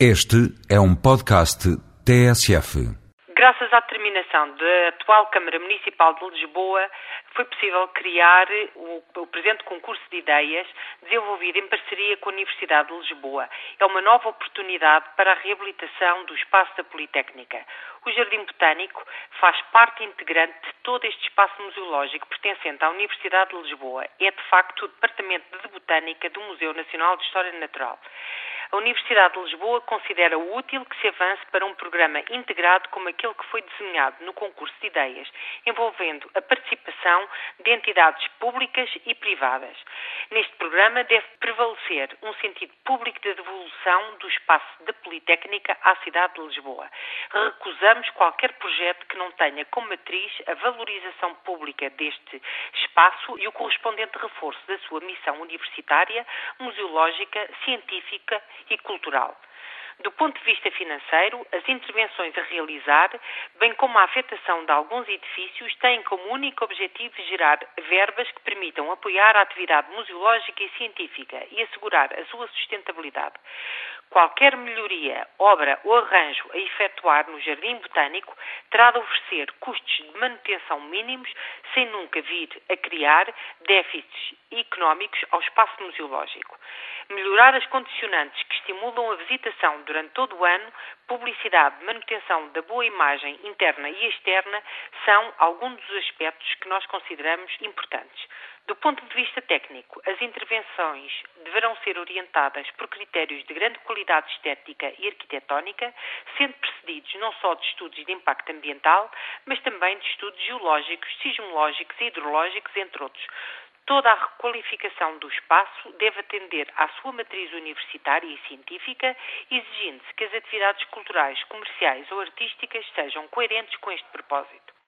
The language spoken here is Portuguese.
Este é um podcast TSF. Graças à terminação da atual Câmara Municipal de Lisboa, foi possível criar o, o, presente concurso de ideias desenvolvido em parceria com a Universidade de Lisboa. É uma nova oportunidade para a reabilitação do espaço da Politécnica. O Jardim Botânico faz parte integrante de todo este espaço museológico pertencente à Universidade de Lisboa. É, de facto, o Departamento de Botânica do Museu Nacional de História Natural. A Universidade de Lisboa considera útil que se avance para um programa integrado como aquele que foi desenhado no concurso de ideias, envolvendo a participação de entidades públicas e privadas. Neste programa deve prevalecer um sentido público de devolução do espaço da Politécnica à cidade de Lisboa. Recusamos qualquer projeto que não tenha como matriz a valorização pública deste espaço e o correspondente reforço da sua missão universitária, museológica, científica e cultural. Do ponto de vista financeiro, as intervenções a realizar, bem como a afetação de alguns edifícios, têm como único objetivo gerar verbas que permitam apoiar a atividade museológica e científica e assegurar a sua sustentabilidade. Qualquer melhoria, obra ou arranjo a efetuar no Jardim Botânico terá de oferecer custos de manutenção mínimos, sem nunca vir a criar déficits económicos ao espaço museológico. Melhorar as condicionantes que estimulam a visitação durante todo o ano, publicidade, manutenção da boa imagem interna e externa são alguns dos aspectos que nós consideramos importantes. Do ponto de vista técnico, as intervenções deverão ser orientadas por critérios de grande qualidade estética e arquitetónica, sendo precedidos não só de estudos de impacto ambiental, mas também de estudos geológicos, sismológicos e hidrológicos, entre outros. Toda a requalificação do espaço deve atender à sua matriz universitária e científica, exigindo-se que as atividades culturais, comerciais ou artísticas sejam coerentes com este propósito.